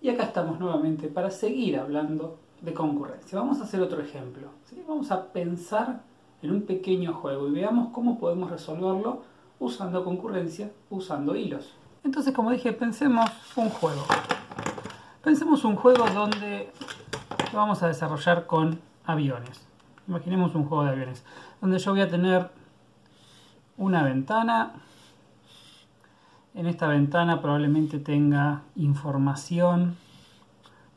Y acá estamos nuevamente para seguir hablando de concurrencia. Vamos a hacer otro ejemplo. Vamos a pensar en un pequeño juego y veamos cómo podemos resolverlo usando concurrencia, usando hilos. Entonces, como dije, pensemos un juego. Pensemos un juego donde lo vamos a desarrollar con aviones. Imaginemos un juego de aviones, donde yo voy a tener una ventana. En esta ventana probablemente tenga información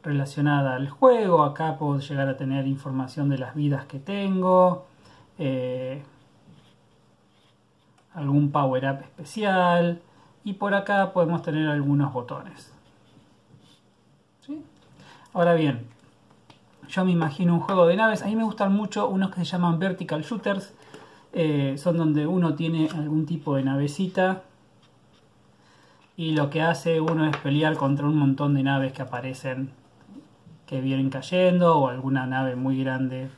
relacionada al juego. Acá puedo llegar a tener información de las vidas que tengo. Eh, algún power up especial. Y por acá podemos tener algunos botones. Ahora bien, yo me imagino un juego de naves. A mí me gustan mucho unos que se llaman vertical shooters. Eh, son donde uno tiene algún tipo de navecita y lo que hace uno es pelear contra un montón de naves que aparecen que vienen cayendo o alguna nave muy grande.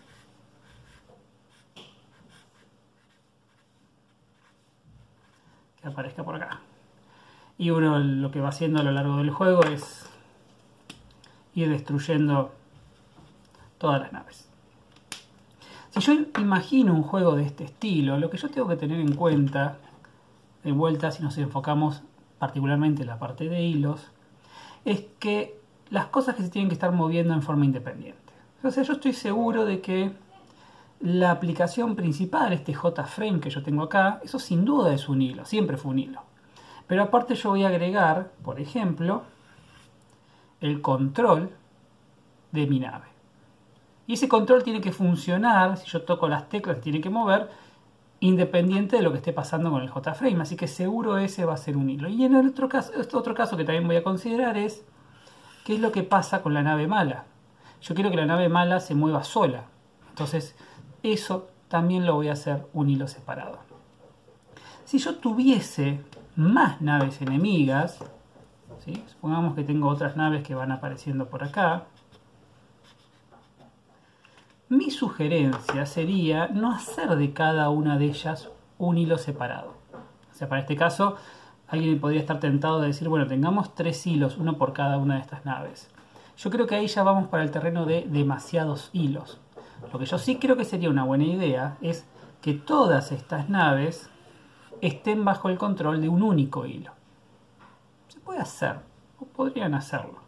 Que aparezca por acá. Y uno lo que va haciendo a lo largo del juego es ir destruyendo todas las naves. Si yo imagino un juego de este estilo, lo que yo tengo que tener en cuenta, de vuelta si nos enfocamos particularmente en la parte de hilos, es que las cosas que se tienen que estar moviendo en forma independiente. Sea, yo estoy seguro de que la aplicación principal, este JFrame que yo tengo acá, eso sin duda es un hilo, siempre fue un hilo. Pero aparte yo voy a agregar, por ejemplo, el control de mi nave. Y ese control tiene que funcionar, si yo toco las teclas, tiene que mover, independiente de lo que esté pasando con el JFrame. Así que seguro ese va a ser un hilo. Y en el otro caso, este otro caso que también voy a considerar es qué es lo que pasa con la nave mala. Yo quiero que la nave mala se mueva sola. Entonces, eso también lo voy a hacer un hilo separado. Si yo tuviese más naves enemigas, supongamos que tengo otras naves que van apareciendo por acá, mi sugerencia sería no hacer de cada una de ellas un hilo separado. O sea, para este caso, alguien podría estar tentado de decir, bueno, tengamos tres hilos, uno por cada una de estas naves. Yo creo que ahí ya vamos para el terreno de demasiados hilos. Lo que yo sí creo que sería una buena idea es que todas estas naves estén bajo el control de un único hilo. Se puede hacer, o podrían hacerlo.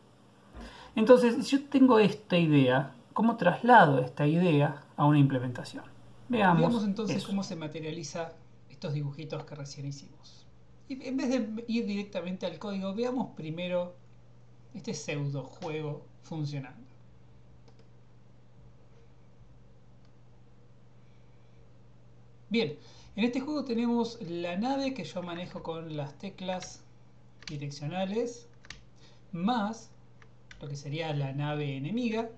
Entonces, si yo tengo esta idea, ¿Cómo traslado esta idea a una implementación? Veamos, Veamos entonces cómo se materializa estos dibujitos que recién hicimos. Y en vez de ir directamente al código, veamos primero este pseudo juego funcionando. Bien, en este juego tenemos la nave que yo manejo con las teclas direccionales, más lo que sería la nave enemiga,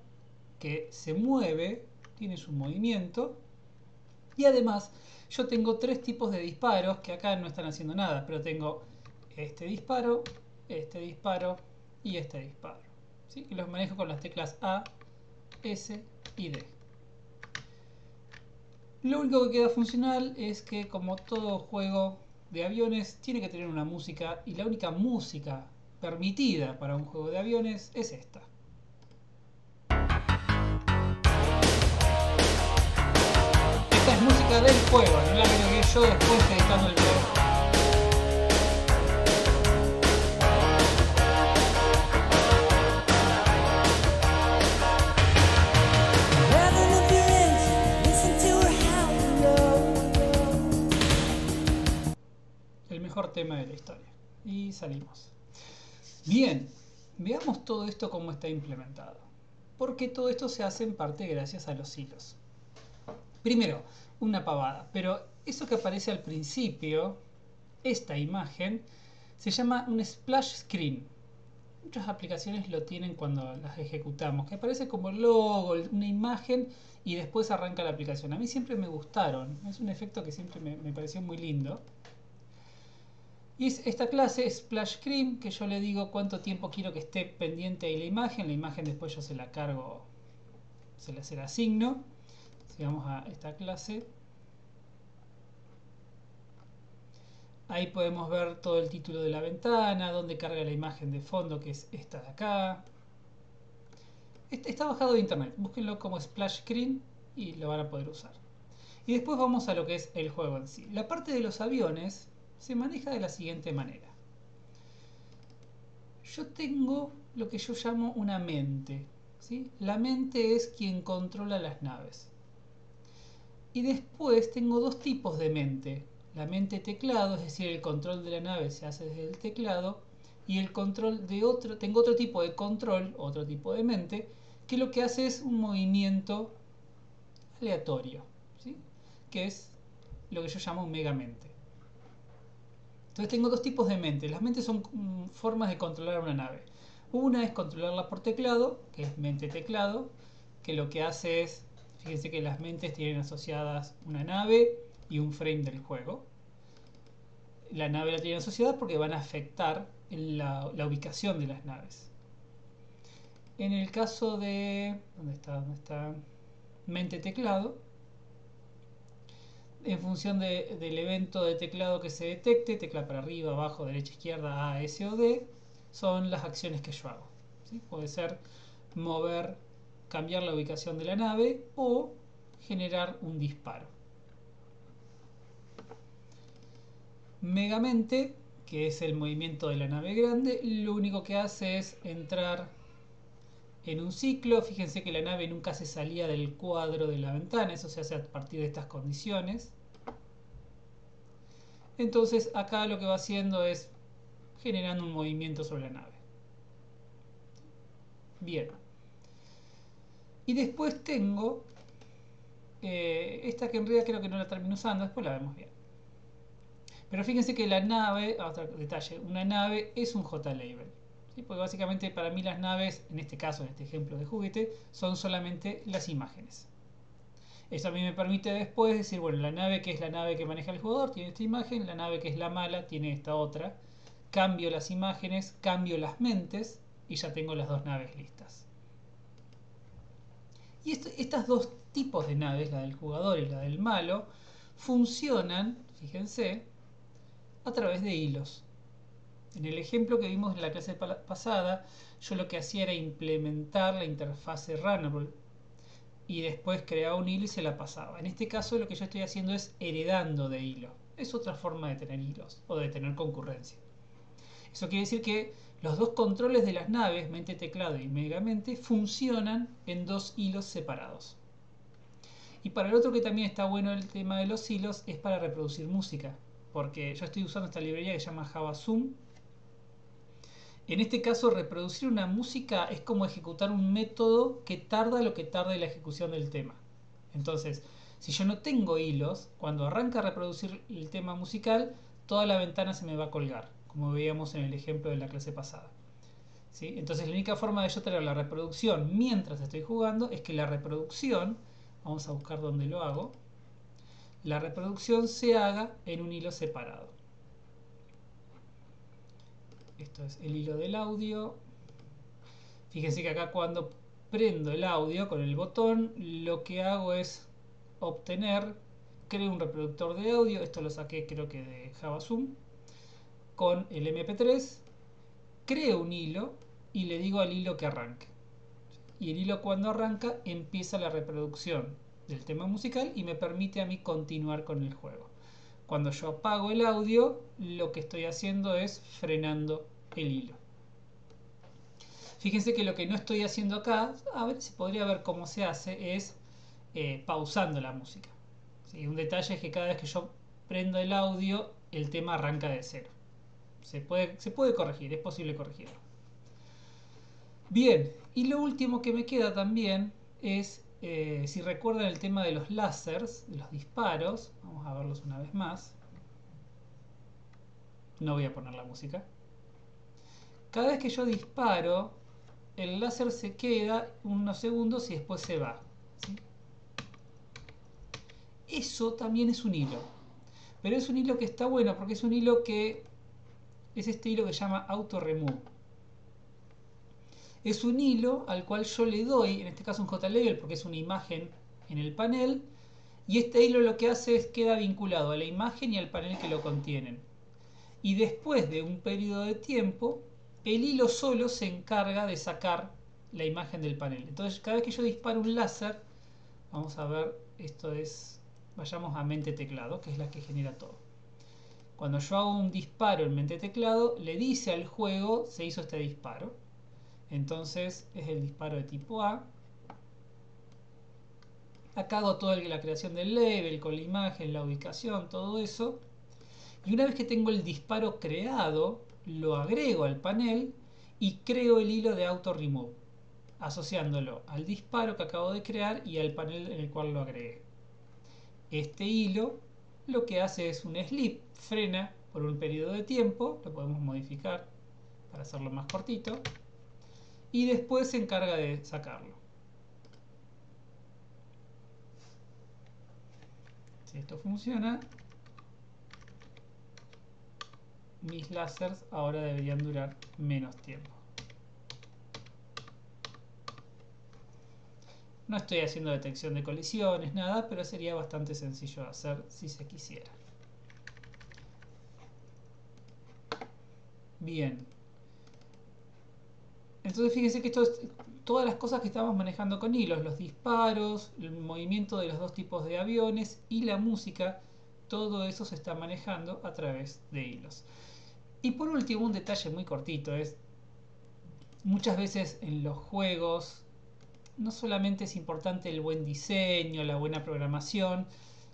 que se mueve, tiene su movimiento. Y además, yo tengo tres tipos de disparos que acá no están haciendo nada, pero tengo este disparo, este disparo y este disparo. los manejo con las teclas A, S y D. Lo único que queda funcional es que como todo juego de aviones tiene que tener una música y la única música permitida para un juego de aviones es esta. Música del juego, no la agregué yo después editando el video. El mejor tema de la historia. Y salimos. Bien, veamos todo esto cómo está implementado. Porque todo esto se hace en parte gracias a los hilos. Primero, una pavada. Pero eso que aparece al principio, esta imagen, se llama un splash screen. Muchas aplicaciones lo tienen cuando las ejecutamos, que aparece como logo, una imagen y después arranca la aplicación. A mí siempre me gustaron, es un efecto que siempre me, me pareció muy lindo. Y es esta clase splash screen que yo le digo cuánto tiempo quiero que esté pendiente ahí la imagen. La imagen después yo se la cargo, se la, se la asigno si vamos a esta clase, Ahí podemos ver todo el título de la ventana, dónde carga la imagen de fondo, que es esta de acá. Está bajado de internet, búsquenlo como splash screen y lo van a poder usar. Y después vamos a lo que es el juego en sí. La parte de los aviones se maneja de la siguiente manera. Yo tengo lo que yo llamo una mente. ¿sí? La mente es quien controla las naves. Y después tengo dos tipos de mente. La mente teclado, es decir, el control de la nave se hace desde el teclado. Y el control de otro, tengo otro tipo de control, otro tipo de mente, que lo que hace es un movimiento aleatorio, ¿sí? que es lo que yo llamo megamente. Entonces tengo dos tipos de mente. Las mentes son mm, formas de controlar una nave. Una es controlarla por teclado, que es mente teclado, que lo que hace es, fíjense que las mentes tienen asociadas una nave y un frame del juego. La nave la tienen asociada porque van a afectar la, ubicación de las naves. En el caso de... ¿Dónde está? ¿Dónde está? Mente teclado. En función de, del evento de teclado que se detecte, tecla para arriba, abajo, derecha, izquierda, A, S o D, son las acciones que yo hago. Puede ser mover, cambiar la ubicación de la nave o generar un disparo. Megamente, que es el movimiento de la nave grande, lo único que hace es entrar en un ciclo. Fíjense que la nave nunca se salía del cuadro de la ventana, eso se hace a partir de estas condiciones. Entonces acá lo que va haciendo es generando un movimiento sobre la nave. Bien. Y después tengo eh, esta que en realidad creo que no la termino usando, después la vemos bien. Pero fíjense que la nave, otro detalle, una nave es un J-label. Porque básicamente para mí las naves, en este caso, en este ejemplo de juguete, son solamente las imágenes. Eso a mí me permite después decir, bueno, la nave que es la nave que maneja el jugador tiene esta imagen, la nave que es la mala tiene esta otra. Cambio las imágenes, cambio las mentes y ya tengo las dos naves listas. Y estos dos tipos de naves, la del jugador y la del malo, funcionan, fíjense, a través de hilos. En el ejemplo que vimos en la clase pasada, yo lo que hacía era implementar la interfase Runnable y después creaba un hilo y se la pasaba. En este caso lo que yo estoy haciendo es heredando de hilo. Es otra forma de tener hilos o de tener concurrencia. Eso quiere decir que los dos controles de las naves, mente teclado y megamente, funcionan en dos hilos separados. Y para el otro que también está bueno el tema de los hilos es para reproducir música. Porque yo estoy usando esta librería que se llama Java Zoom en este caso, reproducir una música es como ejecutar un método que tarda lo que tarde la ejecución del tema. Entonces, si yo no tengo hilos, cuando arranca a reproducir el tema musical, toda la ventana se me va a colgar, como veíamos en el ejemplo de la clase pasada. ¿Sí? Entonces, la única forma de yo tener la reproducción mientras estoy jugando es que la reproducción, vamos a buscar dónde lo hago, la reproducción se haga en un hilo separado esto es el hilo del audio fíjense que acá cuando prendo el audio con el botón lo que hago es obtener creo un reproductor de audio esto lo saqué creo que de Java Zoom con el mp3 creo un hilo y le digo al hilo que arranque y el hilo cuando arranca empieza la reproducción del tema musical y me permite a mí continuar con el juego cuando yo apago el audio, lo que estoy haciendo es frenando el hilo. Fíjense que lo que no estoy haciendo acá, a ver si podría ver cómo se hace, es eh, pausando la música. Un detalle es que cada vez que yo prendo el audio, el tema arranca de cero. Se puede, se puede corregir, es posible corregirlo. Bien, y lo último que me queda también es eh, si recuerdan el tema de los láseres, de los disparos, vamos a verlos una vez más. No voy a poner la música. Cada vez que yo disparo, el láser se queda unos segundos y después se va. Eso también es un hilo. Pero es un hilo que está bueno porque es un hilo que es este hilo que se llama auto remove es un hilo al cual yo le doy, en este caso un JLabel porque es una imagen en el panel, y este hilo lo que hace es queda vinculado a la imagen y al panel que lo contienen. y después de un periodo de tiempo, el hilo solo se encarga de sacar la imagen del panel. Entonces, cada vez que yo disparo un láser, vamos a ver, esto es, vayamos a mente teclado, que es la que genera todo. Cuando yo hago un disparo en mente teclado, le dice al juego, se hizo este disparo. Entonces, es el disparo de tipo A. Acá hago toda la creación del level, con la imagen, la ubicación, todo eso. Y una vez que tengo el disparo creado, lo agrego al panel y creo el hilo de auto remove, asociándolo al disparo que acabo de crear y al panel en el cual lo agregué. Este hilo lo que hace es un slip, frena por un periodo de tiempo, lo podemos modificar para hacerlo más cortito, y después se encarga de sacarlo. Si esto funciona, mis láseres ahora deberían durar menos tiempo. No estoy haciendo detección de colisiones, nada, pero sería bastante sencillo de hacer si se quisiera. Bien. Entonces fíjense que esto es todas las cosas que estamos manejando con hilos, los disparos, el movimiento de los dos tipos de aviones y la música, todo eso se está manejando a través de hilos. Y por último, un detalle muy cortito es, muchas veces en los juegos no solamente es importante el buen diseño, la buena programación,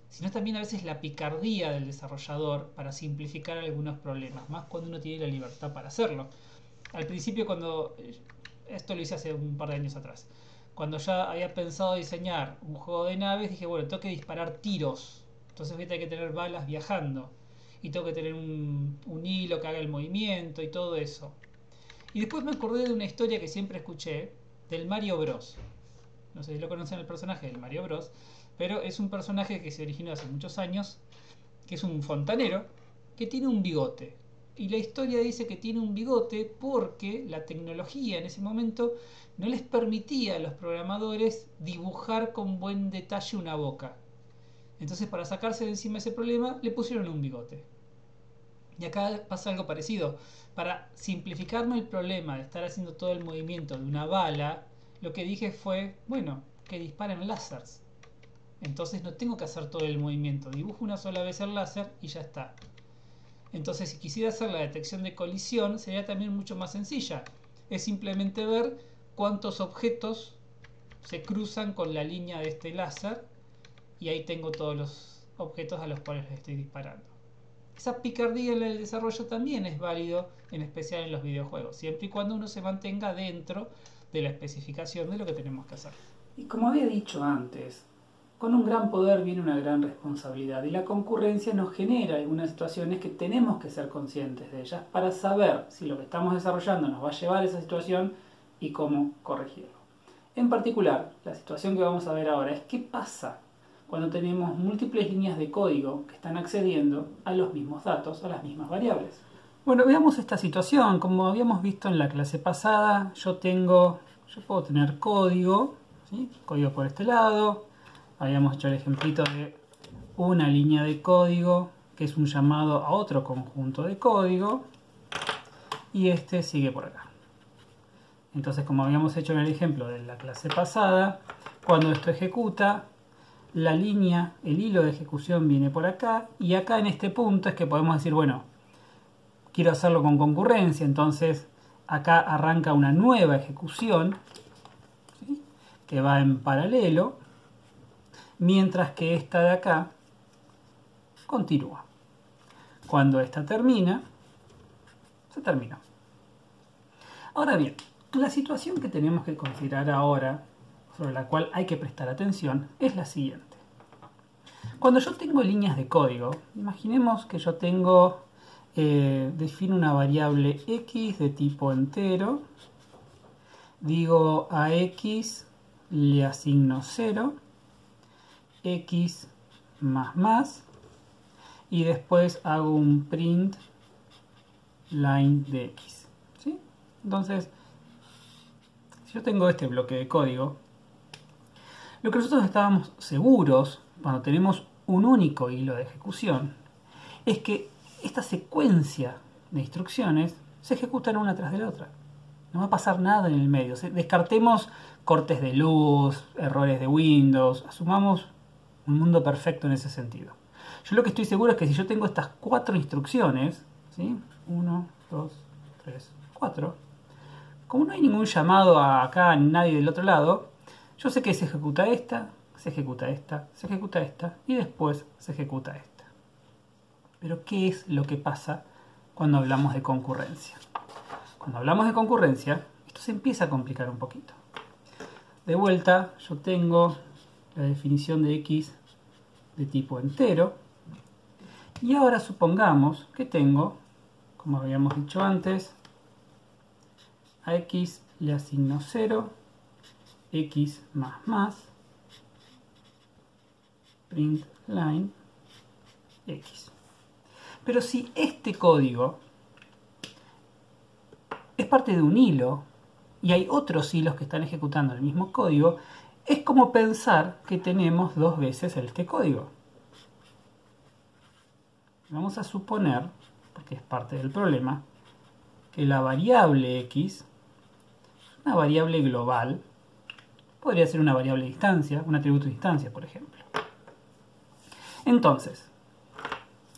sino también a veces la picardía del desarrollador para simplificar algunos problemas, más cuando uno tiene la libertad para hacerlo. Al principio cuando, eh, esto lo hice hace un par de años atrás, cuando ya había pensado diseñar un juego de naves, dije, bueno, tengo que disparar tiros, entonces voy a tener que tener balas viajando, y tengo que tener un, un hilo que haga el movimiento y todo eso. Y después me acordé de una historia que siempre escuché, del Mario Bros. No sé si lo conocen el personaje del Mario Bros. Pero es un personaje que se originó hace muchos años, que es un fontanero, que tiene un bigote. Y la historia dice que tiene un bigote porque la tecnología en ese momento no les permitía a los programadores dibujar con buen detalle una boca. Entonces para sacarse de encima ese problema le pusieron un bigote. Y acá pasa algo parecido. Para simplificarme el problema de estar haciendo todo el movimiento de una bala, lo que dije fue, bueno, que disparen láseres. Entonces no tengo que hacer todo el movimiento. Dibujo una sola vez el láser y ya está. Entonces si quisiera hacer la detección de colisión sería también mucho más sencilla. Es simplemente ver cuántos objetos se cruzan con la línea de este láser y ahí tengo todos los objetos a los cuales les estoy disparando. Esa picardía en el desarrollo también es válido, en especial en los videojuegos, siempre y cuando uno se mantenga dentro de la especificación de lo que tenemos que hacer. Y como había dicho antes, con un gran poder viene una gran responsabilidad y la concurrencia nos genera algunas situaciones que tenemos que ser conscientes de ellas para saber si lo que estamos desarrollando nos va a llevar a esa situación y cómo corregirlo. En particular, la situación que vamos a ver ahora es qué pasa cuando tenemos múltiples líneas de código que están accediendo a los mismos datos, a las mismas variables. Bueno, veamos esta situación. Como habíamos visto en la clase pasada, yo tengo, yo puedo tener código, código por este lado. Habíamos hecho el ejemplito de una línea de código que es un llamado a otro conjunto de código y este sigue por acá. Entonces, como habíamos hecho en el ejemplo de la clase pasada, cuando esto ejecuta, la línea, el hilo de ejecución viene por acá y acá en este punto es que podemos decir, bueno, quiero hacerlo con concurrencia, entonces acá arranca una nueva ejecución que va en paralelo, mientras que esta de acá continúa. Cuando esta termina, se terminó. Ahora bien, la situación que tenemos que considerar ahora sobre la cual hay que prestar atención es la siguiente. Cuando yo tengo líneas de código, imaginemos que yo tengo, eh, defino una variable x de tipo entero, digo a x le asigno 0, x más más, y después hago un print line de x. Entonces, si yo tengo este bloque de código, lo que nosotros estábamos seguros cuando tenemos un único hilo de ejecución es que esta secuencia de instrucciones se ejecutan una tras de la otra. No va a pasar nada en el medio. Descartemos cortes de luz, errores de Windows, asumamos un mundo perfecto en ese sentido. Yo lo que estoy seguro es que si yo tengo estas cuatro instrucciones, ¿sí? 1, 2, 3, 4, como no hay ningún llamado a acá, nadie del otro lado, yo sé que se ejecuta esta, se ejecuta esta, se ejecuta esta y después se ejecuta esta. Pero ¿qué es lo que pasa cuando hablamos de concurrencia? Cuando hablamos de concurrencia, esto se empieza a complicar un poquito. De vuelta, yo tengo la definición de x de tipo entero. Y ahora supongamos que tengo, como habíamos dicho antes, a x le asigno 0, x más más, print line x. Pero si este código es parte de un hilo y hay otros hilos que están ejecutando el mismo código, es como pensar que tenemos dos veces este código. Vamos a suponer, porque es parte del problema, que la variable x, una variable global, podría ser una variable de distancia, un atributo de distancia, por ejemplo. Entonces,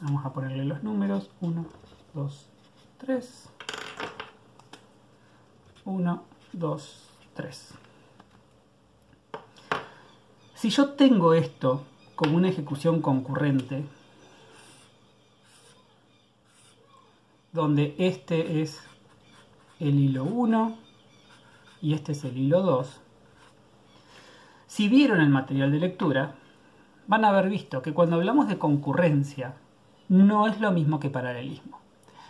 vamos a ponerle los números 1, 2, 3, 1, 2, 3. Si yo tengo esto como una ejecución concurrente, donde este es el hilo 1 y este es el hilo 2, si vieron el material de lectura, van a haber visto que cuando hablamos de concurrencia, no es lo mismo que paralelismo.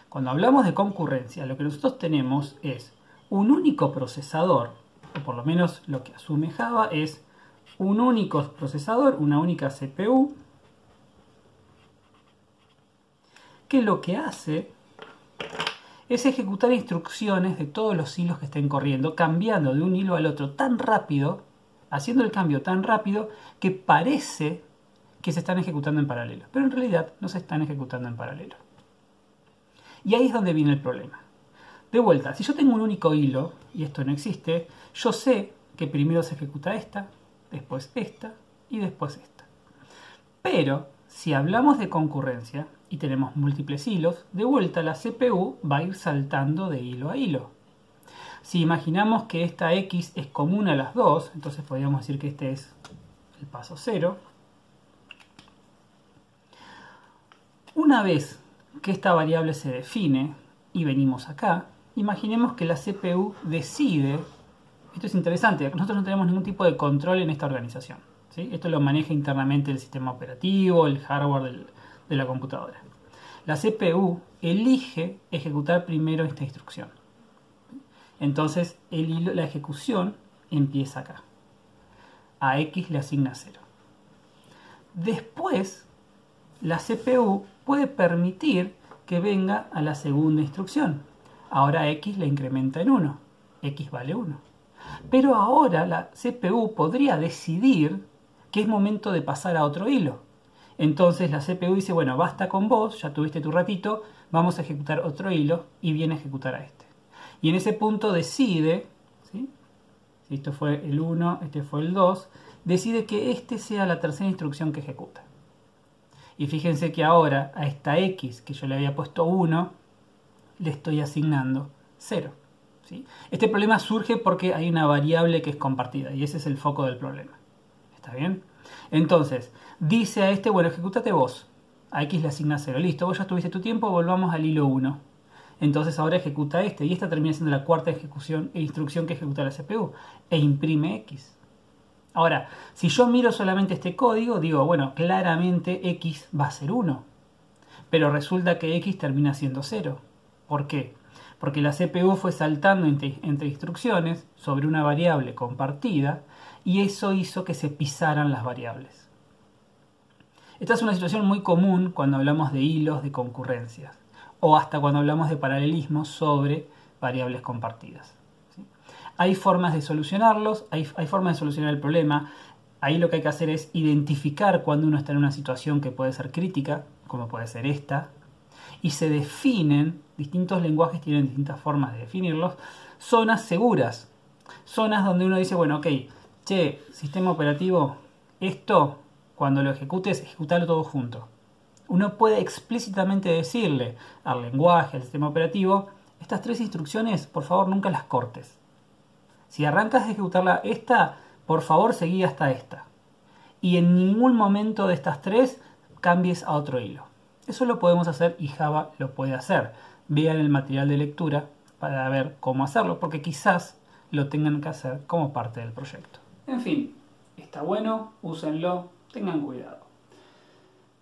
Cuando hablamos de concurrencia, lo que nosotros tenemos es un único procesador, o por lo menos lo que asume Java es un único procesador, una única CPU, que lo que hace es ejecutar instrucciones de todos los hilos que estén corriendo, cambiando de un hilo al otro tan rápido, haciendo el cambio tan rápido, que parece que se están ejecutando en paralelo, pero en realidad no se están ejecutando en paralelo. Y ahí es donde viene el problema. De vuelta, si yo tengo un único hilo, y esto no existe, yo sé que primero se ejecuta esta, después esta y después esta. Pero si hablamos de concurrencia y tenemos múltiples hilos, de vuelta la CPU va a ir saltando de hilo a hilo. Si imaginamos que esta X es común a las dos, entonces podríamos decir que este es el paso cero. Una vez que esta variable se define y venimos acá, imaginemos que la CPU decide, esto es interesante, nosotros no tenemos ningún tipo de control en esta organización. Esto lo maneja internamente el sistema operativo, el hardware de la computadora. La CPU elige ejecutar primero esta instrucción. Entonces el la ejecución empieza acá. A X le asigna 0. Después, la CPU puede permitir que venga a la segunda instrucción. Ahora X le incrementa en 1. X vale 1. Pero ahora la CPU podría decidir que es momento de pasar a otro hilo. Entonces la CPU dice, bueno, basta con vos, ya tuviste tu ratito, vamos a ejecutar otro hilo y viene a ejecutar a este. Y en ese punto decide, si esto fue el 1, este fue el 2, decide que este sea la tercera instrucción que ejecuta. Y fíjense que ahora a esta X que yo le había puesto 1, le estoy asignando 0. Este problema surge porque hay una variable que es compartida y ese es el foco del problema. ¿Está bien? Entonces, dice a este, bueno, ejecutate vos. A X le asigna 0. Listo, vos ya tuviste tu tiempo, volvamos al hilo 1. Entonces ahora ejecuta este y esta termina siendo la cuarta ejecución e instrucción que ejecuta la CPU e imprime X. Ahora, si yo miro solamente este código, digo, bueno, claramente X va a ser 1. Pero resulta que X termina siendo 0. ¿Por qué? Porque la CPU fue saltando entre, instrucciones sobre una variable compartida y eso hizo que se pisaran las variables. Esta es una situación muy común cuando hablamos de hilos de concurrencias o hasta cuando hablamos de paralelismo sobre variables compartidas. Hay formas de solucionarlos, hay, formas de solucionar el problema. Ahí lo que hay que hacer es identificar cuando uno está en una situación que puede ser crítica, como puede ser esta, y se definen, distintos lenguajes tienen distintas formas de definirlos, zonas seguras. Zonas donde uno dice, bueno, ok, che, sistema operativo, esto cuando lo ejecutes, ejecutarlo todo junto. Uno puede explícitamente decirle al lenguaje, al sistema operativo, estas tres instrucciones, por favor, nunca las cortes. Si arrancas de ejecutarla esta, por favor, seguí hasta esta. Y en ningún momento de estas tres cambies a otro hilo. Eso lo podemos hacer y Java lo puede hacer. Vean el material de lectura para ver cómo hacerlo, porque quizás lo tengan que hacer como parte del proyecto. En fin, está bueno, úsenlo, tengan cuidado.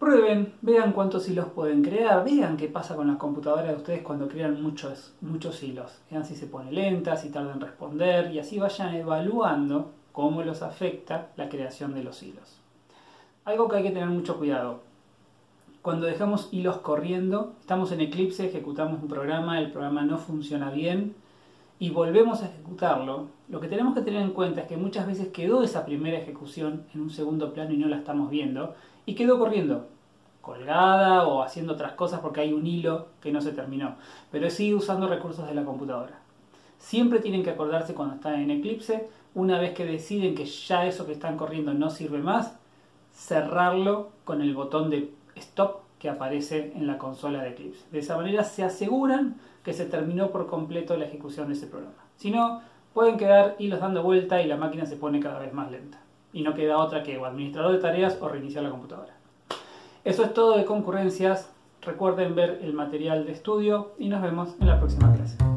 Prueben, vean cuántos hilos pueden crear, vean qué pasa con las computadoras de ustedes cuando crean muchos, muchos hilos. Vean si se pone lenta, si tarda en responder y así vayan evaluando cómo los afecta la creación de los hilos. Algo que hay que tener mucho cuidado. Cuando dejamos hilos corriendo, estamos en Eclipse, ejecutamos un programa, el programa no funciona bien y volvemos a ejecutarlo, lo que tenemos que tener en cuenta es que muchas veces quedó esa primera ejecución en un segundo plano y no la estamos viendo y quedó corriendo, colgada o haciendo otras cosas porque hay un hilo que no se terminó, pero sigue usando recursos de la computadora. Siempre tienen que acordarse cuando están en Eclipse, una vez que deciden que ya eso que están corriendo no sirve más, cerrarlo con el botón de stop que aparece en la consola de Eclipse. De esa manera se aseguran que se terminó por completo la ejecución de ese programa. Si no, pueden quedar hilos dando vuelta y la máquina se pone cada vez más lenta. Y no queda otra que o administrador de tareas o reiniciar la computadora. Eso es todo de concurrencias. Recuerden ver el material de estudio y nos vemos en la próxima clase.